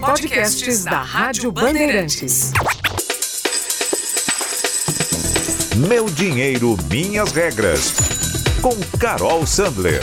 Podcasts da Rádio Bandeirantes. Meu dinheiro, minhas regras. Com Carol Sandler.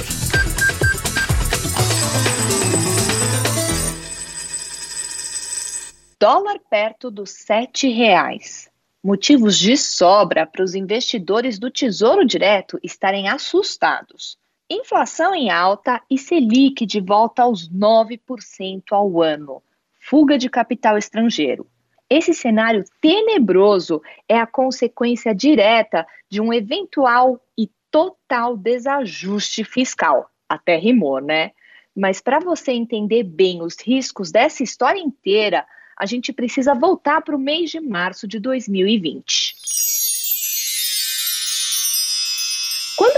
Dólar perto dos sete reais. Motivos de sobra para os investidores do Tesouro Direto estarem assustados. Inflação em alta e Selic de volta aos 9% ao ano. Fuga de capital estrangeiro. Esse cenário tenebroso é a consequência direta de um eventual e total desajuste fiscal. Até rimou, né? Mas para você entender bem os riscos dessa história inteira, a gente precisa voltar para o mês de março de 2020.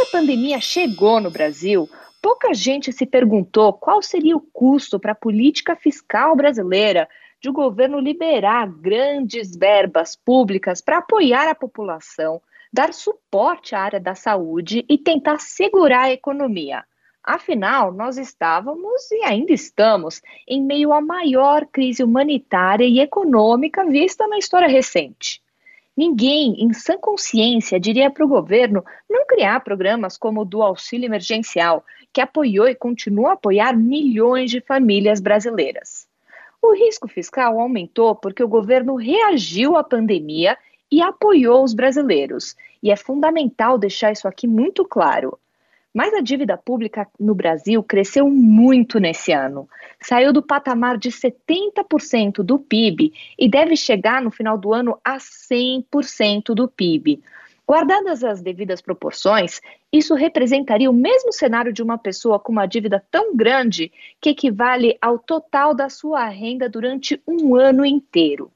A pandemia chegou no Brasil, pouca gente se perguntou qual seria o custo para a política fiscal brasileira de o governo liberar grandes verbas públicas para apoiar a população, dar suporte à área da saúde e tentar segurar a economia. Afinal, nós estávamos e ainda estamos em meio à maior crise humanitária e econômica vista na história recente. Ninguém, em sã consciência, diria para o governo não criar programas como o do auxílio emergencial, que apoiou e continua a apoiar milhões de famílias brasileiras. O risco fiscal aumentou porque o governo reagiu à pandemia e apoiou os brasileiros. E é fundamental deixar isso aqui muito claro. Mas a dívida pública no Brasil cresceu muito nesse ano. Saiu do patamar de 70% do PIB e deve chegar no final do ano a 100% do PIB. Guardadas as devidas proporções, isso representaria o mesmo cenário de uma pessoa com uma dívida tão grande que equivale ao total da sua renda durante um ano inteiro.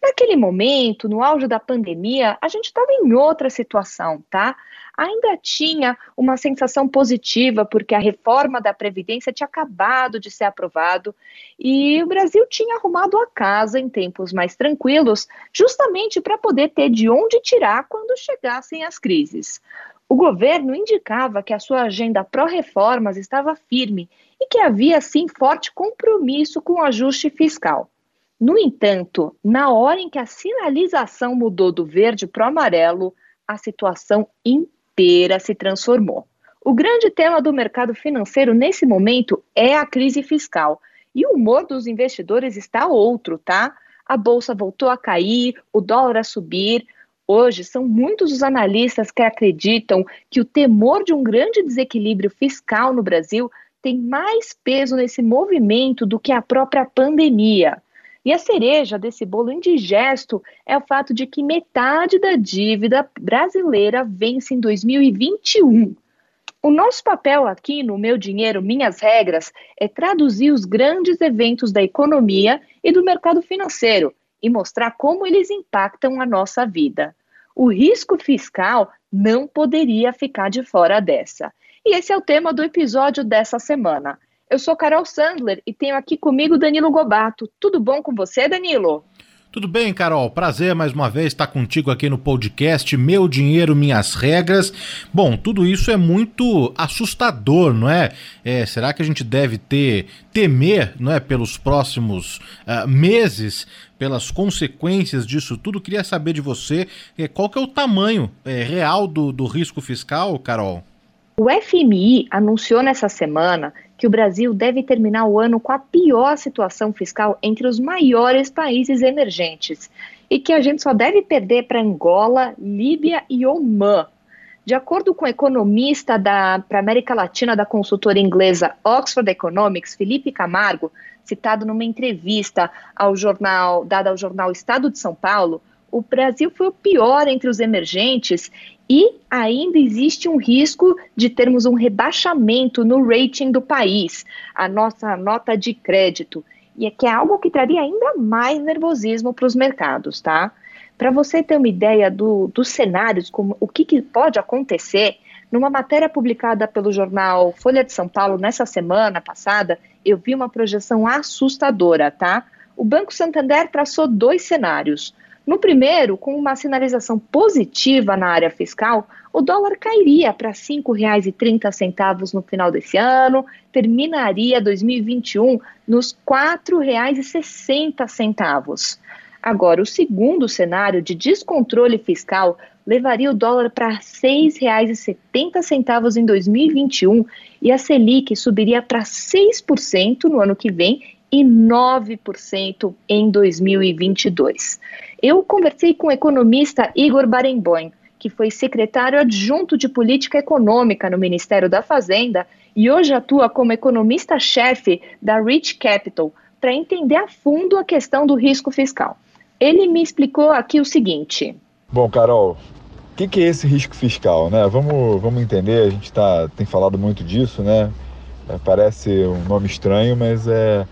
Naquele momento, no auge da pandemia, a gente estava em outra situação, tá? Ainda tinha uma sensação positiva, porque a reforma da Previdência tinha acabado de ser aprovado e o Brasil tinha arrumado a casa em tempos mais tranquilos, justamente para poder ter de onde tirar quando chegassem as crises. O governo indicava que a sua agenda pró-reformas estava firme e que havia, sim, forte compromisso com o ajuste fiscal. No entanto, na hora em que a sinalização mudou do verde para o amarelo, a situação inteira se transformou. O grande tema do mercado financeiro nesse momento é a crise fiscal. E o humor dos investidores está outro, tá? A bolsa voltou a cair, o dólar a subir. Hoje, são muitos os analistas que acreditam que o temor de um grande desequilíbrio fiscal no Brasil tem mais peso nesse movimento do que a própria pandemia. E a cereja desse bolo indigesto é o fato de que metade da dívida brasileira vence em 2021. O nosso papel aqui no Meu Dinheiro, Minhas Regras é traduzir os grandes eventos da economia e do mercado financeiro e mostrar como eles impactam a nossa vida. O risco fiscal não poderia ficar de fora dessa. E esse é o tema do episódio dessa semana. Eu sou Carol Sandler e tenho aqui comigo Danilo Gobato. Tudo bom com você, Danilo? Tudo bem, Carol? Prazer mais uma vez estar contigo aqui no podcast Meu Dinheiro, Minhas Regras. Bom, tudo isso é muito assustador, não é? é será que a gente deve ter temer, não é, pelos próximos uh, meses, pelas consequências disso tudo? Queria saber de você é, qual que é o tamanho é, real do, do risco fiscal, Carol? O FMI anunciou nessa semana que o Brasil deve terminar o ano com a pior situação fiscal entre os maiores países emergentes e que a gente só deve perder para Angola, Líbia e Omã. De acordo com o economista para América Latina da consultora inglesa Oxford Economics, Felipe Camargo, citado numa entrevista ao jornal, dada ao jornal Estado de São Paulo, o Brasil foi o pior entre os emergentes e ainda existe um risco de termos um rebaixamento no rating do país, a nossa nota de crédito, e é que é algo que traria ainda mais nervosismo para os mercados, tá? Para você ter uma ideia do, dos cenários, como o que, que pode acontecer, numa matéria publicada pelo jornal Folha de São Paulo nessa semana passada, eu vi uma projeção assustadora, tá? O Banco Santander traçou dois cenários. No primeiro, com uma sinalização positiva na área fiscal, o dólar cairia para R$ 5,30 no final desse ano, terminaria 2021 nos R$ 4,60. Agora, o segundo cenário de descontrole fiscal levaria o dólar para R$ 6,70 em 2021 e a Selic subiria para 6% no ano que vem e 9% em 2022. Eu conversei com o economista Igor Barenboim, que foi secretário adjunto de política econômica no Ministério da Fazenda e hoje atua como economista-chefe da Rich Capital, para entender a fundo a questão do risco fiscal. Ele me explicou aqui o seguinte. Bom, Carol, o que, que, é esse risco fiscal? Né? Vamos, vamos entender, a gente tá, tem falado muito disso, né? É, parece um nome estranho, mas é,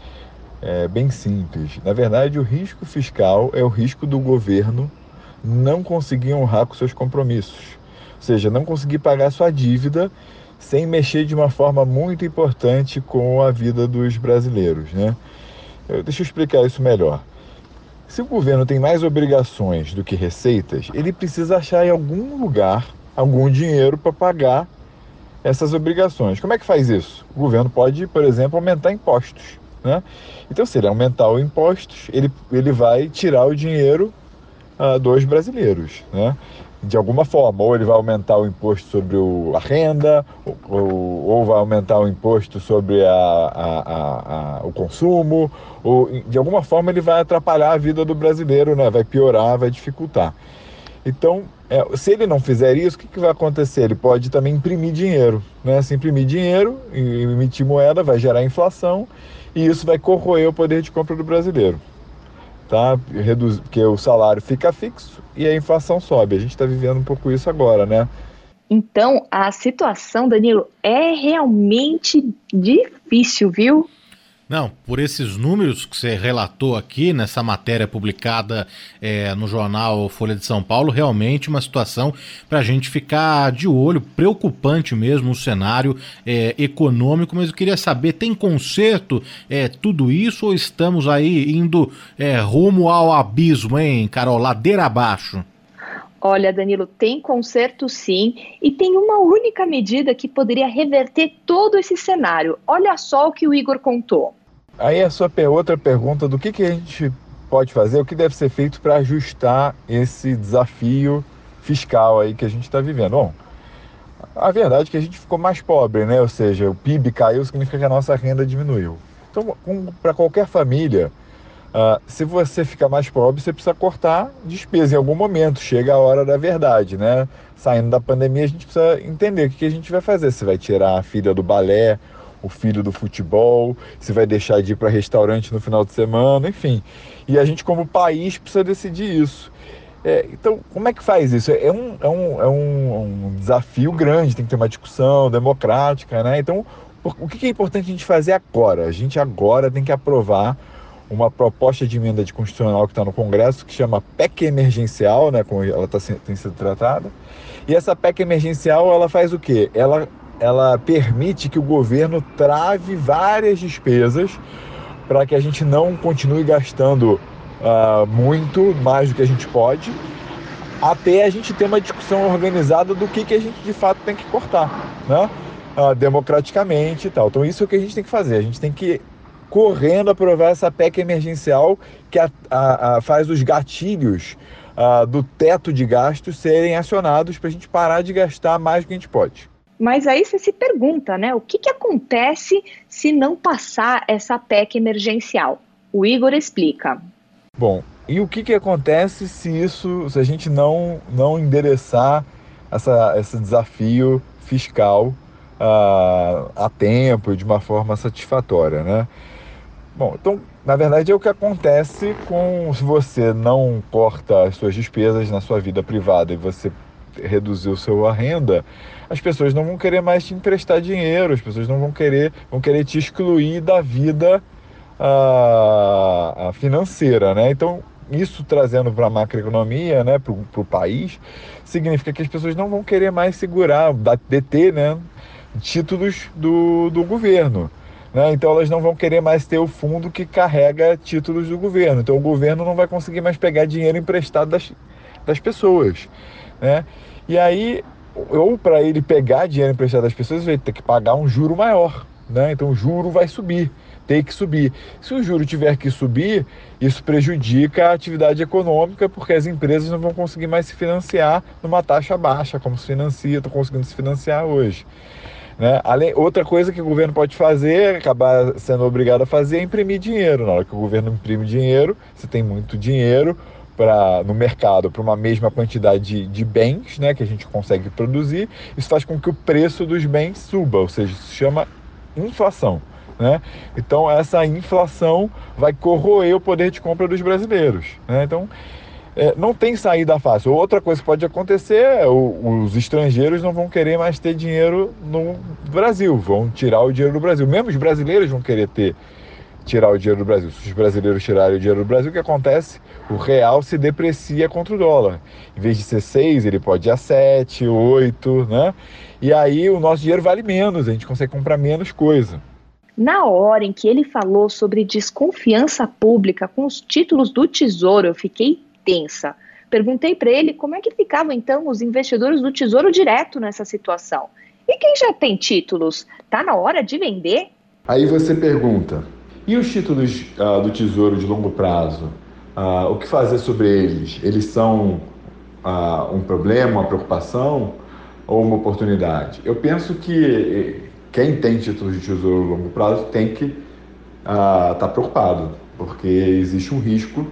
é bem simples. Na verdade, o risco fiscal é o risco do governo não conseguir honrar com seus compromissos. Ou seja, não conseguir pagar sua dívida sem mexer de uma forma muito importante com a vida dos brasileiros. Né? Deixa eu explicar isso melhor. Se o governo tem mais obrigações do que receitas, ele precisa achar em algum lugar algum dinheiro para pagar essas obrigações. Como é que faz isso? O governo pode, por exemplo, aumentar impostos. Né? Então, se ele aumentar os impostos, ele, ele vai tirar o dinheiro uh, dos brasileiros. Né? De alguma forma, ou ele vai aumentar o imposto sobre o, a renda, ou, ou, vai aumentar o imposto sobre a, a, a, o consumo, ou de alguma forma ele vai atrapalhar a vida do brasileiro, né? vai piorar, vai dificultar. Então, é, se ele não fizer isso, o que, que, vai acontecer? Ele pode também imprimir dinheiro. Né? Se imprimir dinheiro, emitir moeda, vai gerar inflação e isso vai corroer o poder de compra do brasileiro. Tá? Reduz, porque o salário fica fixo e a inflação sobe. A gente está vivendo um pouco isso agora, né? Então, a situação, Danilo, é realmente difícil, viu? Não, por esses números que você relatou aqui nessa matéria publicada é, no jornal Folha de São Paulo, realmente uma situação para a gente ficar de olho, preocupante mesmo o cenário é, econômico. Mas eu queria saber: tem conserto é, tudo isso ou estamos aí indo é, rumo ao abismo, hein, Carol? Ladeira abaixo? Olha, Danilo, tem conserto sim, e tem uma única medida que poderia reverter todo esse cenário. Olha só o que o Igor contou. Aí a sua outra pergunta do que, que a gente pode fazer, o que deve ser feito para ajustar esse desafio fiscal aí que a gente está vivendo. Bom, a verdade é que a gente ficou mais pobre, né? Ou seja, o PIB caiu, significa que a nossa renda diminuiu. Então, para qualquer família, uh, se você fica mais pobre, você precisa cortar despesa em algum momento. Chega a hora da verdade, né? Saindo da pandemia, a gente precisa entender o que, que a gente vai fazer. Você vai tirar a filha do balé, o filho do futebol, se vai deixar de ir para restaurante no final de semana, enfim. E a gente, como país, precisa decidir isso. É, então, como é que faz isso? É um, é, um, é um, um, desafio grande, tem que ter uma discussão democrática, né? Então, o que é importante a gente fazer agora? A gente agora tem que aprovar uma proposta de emenda de constitucional que está no Congresso, que chama PEC emergencial, né, como ela tá, tem sido tratada. E essa PEC emergencial, ela faz o quê? Ela ela permite que o governo trave várias despesas para que a gente não continue gastando uh, muito mais do que a gente pode, até a gente ter uma discussão organizada do que, que a gente de fato tem que cortar, né? Uh, democraticamente e tal. Então isso é o que a gente tem que fazer. A gente tem que correndo aprovar essa PEC emergencial que a, a, a faz os gatilhos uh, do teto de gastos serem acionados para a gente parar de gastar mais do que a gente pode. Mas aí você se pergunta, né? O que, que acontece se não passar essa PEC emergencial? O Igor explica. Bom, e o que, que acontece se isso, se a gente não, não endereçar essa, esse desafio fiscal uh, a tempo e de uma forma satisfatória, né? Bom, então, na verdade, é o que acontece com se você não corta as suas despesas na sua vida privada e você reduzir o seu a renda, as pessoas não vão querer mais te emprestar dinheiro, as pessoas não vão querer, vão querer te excluir da vida a, a financeira, né? Então, isso trazendo para a macroeconomia, né, para o país, significa que as pessoas não vão querer mais segurar, deter, né, títulos do, do governo. Né? Então elas não vão querer mais ter o fundo que carrega títulos do governo. Então o governo não vai conseguir mais pegar dinheiro emprestado das, das pessoas. Né? E aí, ou para ele pegar dinheiro emprestado das pessoas, ele vai ter que pagar um juro maior. Né? Então o juro vai subir, tem que subir. Se o juro tiver que subir, isso prejudica a atividade econômica, porque as empresas não vão conseguir mais se financiar numa taxa baixa, como se financia, estão conseguindo se financiar hoje. Né? Além, outra coisa que o governo pode fazer, acabar sendo obrigado a fazer, é imprimir dinheiro. Na hora que o governo imprime dinheiro, você tem muito dinheiro pra, no mercado para uma mesma quantidade de, de, bens né, que a gente consegue produzir, isso faz com que o preço dos bens suba, ou seja, se chama inflação. Né? Então essa inflação vai corroer o poder de compra dos brasileiros. Né? Então é, não tem saída fácil. Outra coisa que pode acontecer é o, os estrangeiros não vão querer mais ter dinheiro no Brasil, vão tirar o dinheiro do Brasil. Mesmo os brasileiros vão querer ter tirar o dinheiro do Brasil. Se os brasileiros tirarem o dinheiro do Brasil, o que acontece? O real se deprecia contra o dólar. Em vez de ser 6, ele pode ir a 7, 8, né? E aí o nosso dinheiro vale menos, a gente consegue comprar menos coisa. Na hora em que ele falou sobre desconfiança pública com os títulos do Tesouro, eu fiquei tensa. Perguntei para ele como é que ficavam então os investidores do Tesouro Direto nessa situação. E quem já tem títulos, tá na hora de vender? Aí você pergunta: e os títulos uh, do Tesouro de longo prazo? Uh, o que fazer sobre eles? Eles são uh, um problema, uma preocupação ou uma oportunidade? Eu penso que eh, quem tem títulos de Tesouro de longo prazo tem que estar tá preocupado, porque existe um risco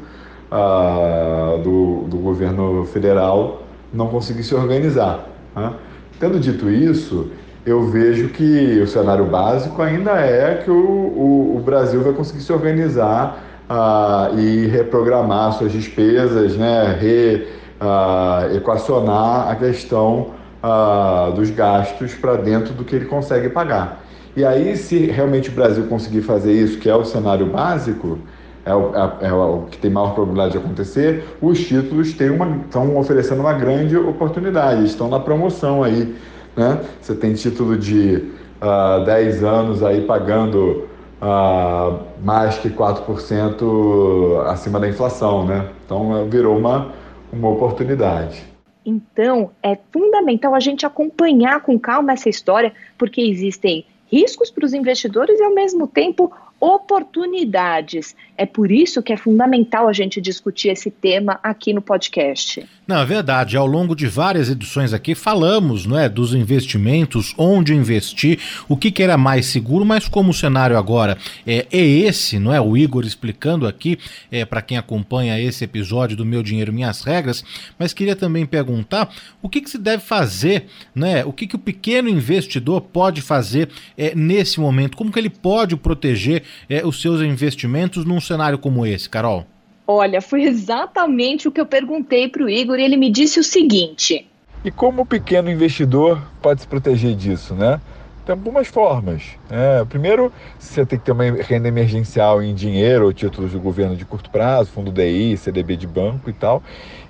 do, do, governo federal não conseguir se organizar. Né? Tendo dito isso, eu vejo que o cenário básico ainda é que o, o, o Brasil vai conseguir se organizar uh, e reprogramar suas despesas, né? Re, uh, equacionar a questão uh, dos gastos para dentro do que ele consegue pagar. E aí, se realmente o Brasil conseguir fazer isso, que é o cenário básico, é o, é, é o, que tem maior probabilidade de acontecer, os títulos uma, estão oferecendo uma grande oportunidade, estão na promoção aí. Né? Você tem título de uh, ah, 10 anos aí pagando uh, mais que 4% acima da inflação. Né? Então virou uma, uma oportunidade. Então, é fundamental a gente acompanhar com calma essa história, porque existem riscos para os investidores e, ao mesmo tempo, oportunidades. É por isso que é fundamental a gente discutir esse tema aqui no podcast. Não, é verdade. Ao longo de várias edições aqui falamos não é, dos investimentos, onde investir, o que, que era mais seguro, mas como o cenário agora é, é esse, não é? O Igor explicando aqui é, para quem acompanha esse episódio do Meu Dinheiro Minhas Regras, mas queria também perguntar o que, que se deve fazer, né? O que, que o pequeno investidor pode fazer é, nesse momento? Como que ele pode proteger é, os seus investimentos num cenário como esse, Carol? Olha, foi exatamente o que eu perguntei para o Igor e ele me disse o seguinte. E como o pequeno investidor pode se proteger disso, né? Tem algumas formas. É, primeiro, você tem que ter uma renda emergencial em dinheiro ou títulos do governo de curto prazo, fundo DI, CDB de banco e tal.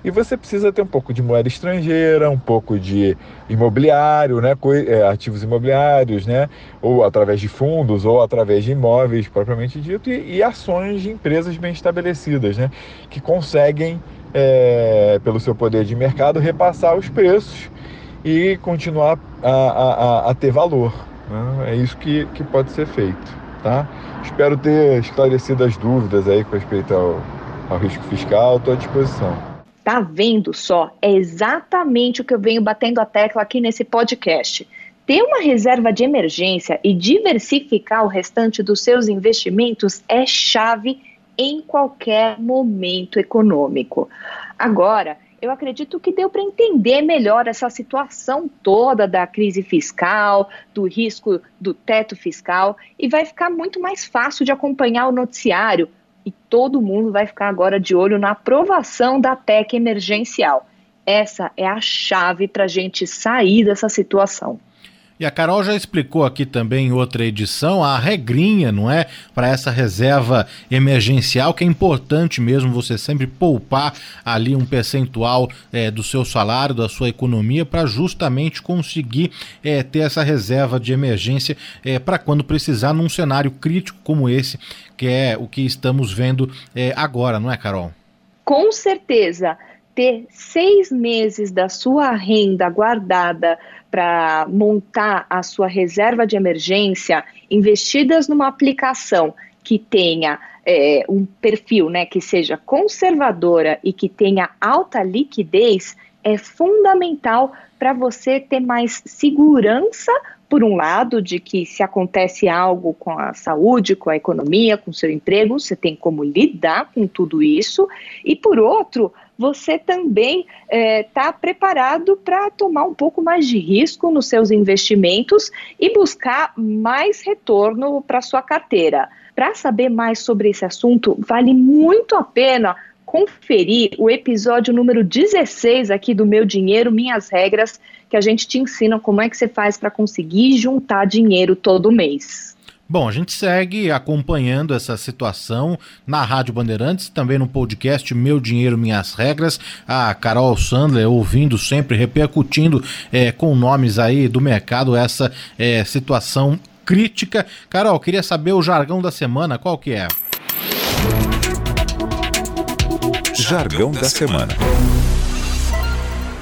E você precisa ter um pouco de moeda estrangeira, um pouco de imobiliário, né, é, ativos imobiliários, né, ou através de fundos, ou através de imóveis propriamente dito, e, e ações de empresas bem estabelecidas, né, que conseguem, é, pelo seu poder de mercado, repassar os preços e continuar a, a, a ter valor. Né? É isso que, que pode ser feito. Tá? Espero ter esclarecido as dúvidas aí com respeito ao, ao risco fiscal, estou à disposição. Tá vendo só? É exatamente o que eu venho batendo a tecla aqui nesse podcast. Ter uma reserva de emergência e diversificar o restante dos seus investimentos é chave em qualquer momento econômico. Agora, eu acredito que deu para entender melhor essa situação toda da crise fiscal, do risco do teto fiscal, e vai ficar muito mais fácil de acompanhar o noticiário. E todo mundo vai ficar agora de olho na aprovação da PEC emergencial. Essa é a chave para a gente sair dessa situação. E a Carol já explicou aqui também em outra edição a regrinha, não é? Para essa reserva emergencial, que é importante mesmo você sempre poupar ali um percentual é, do seu salário, da sua economia, para justamente conseguir é, ter essa reserva de emergência é, para quando precisar num cenário crítico como esse, que é o que estamos vendo é, agora, não é, Carol? Com certeza ter seis meses da sua renda guardada para montar a sua reserva de emergência, investidas numa aplicação que tenha é, um perfil né, que seja conservadora e que tenha alta liquidez, é fundamental para você ter mais segurança, por um lado, de que se acontece algo com a saúde, com a economia, com o seu emprego, você tem como lidar com tudo isso, e por outro, você também está é, tá preparado para tomar um pouco mais de risco nos seus investimentos e buscar mais retorno para sua carteira. Para saber mais sobre esse assunto, vale muito a pena conferir o episódio número 16 aqui do Meu Dinheiro, Minhas Regras, que a gente te ensina como é que você faz para conseguir juntar dinheiro todo mês. Bom, a gente segue acompanhando essa situação na Rádio Bandeirantes, também no podcast Meu Dinheiro Minhas Regras. A Carol Sandler ouvindo sempre, repercutindo é, com nomes aí do mercado essa é, situação crítica. Carol, queria saber o jargão da semana, qual que é? Jargão da semana.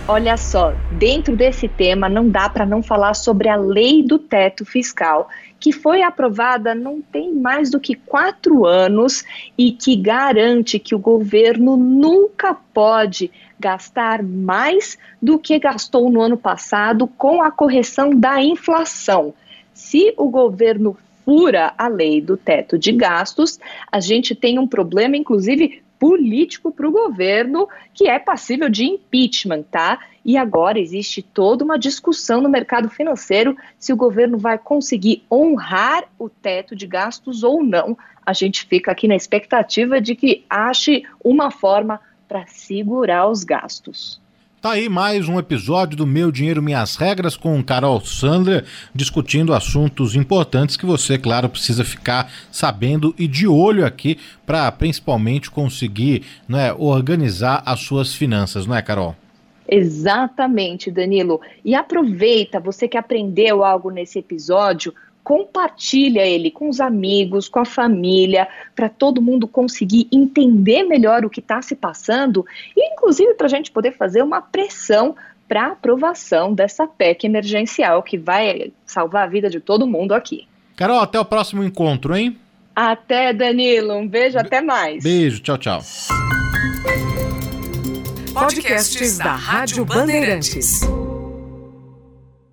Olha só, dentro desse tema não dá para não falar sobre a lei do teto fiscal, que foi aprovada não tem mais do que quatro anos e que garante que o governo nunca pode gastar mais do que gastou no ano passado com a correção da inflação. Se o governo fura a lei do teto de gastos, a gente tem um problema, inclusive político para o governo que é passível de impeachment, tá? E agora existe toda uma discussão no mercado financeiro se o governo vai conseguir honrar o teto de gastos ou não. A gente fica aqui na expectativa de que ache uma forma para segurar os gastos. Tá aí mais um episódio do Meu Dinheiro Minhas Regras com Carol Sandler, discutindo assuntos importantes que você, claro, precisa ficar sabendo e de olho aqui para principalmente conseguir né, organizar as suas finanças, não é, Carol? Exatamente, Danilo. E aproveita, você que aprendeu algo nesse episódio, compartilha ele com os amigos, com a família, para todo mundo conseguir entender melhor o que está se passando e, inclusive, para a gente poder fazer uma pressão para aprovação dessa PEC emergencial que vai salvar a vida de todo mundo aqui. Carol, até o próximo encontro, hein? Até, Danilo. Um beijo, Be até mais. Beijo, tchau, tchau. Podcasts da Rádio Bandeirantes.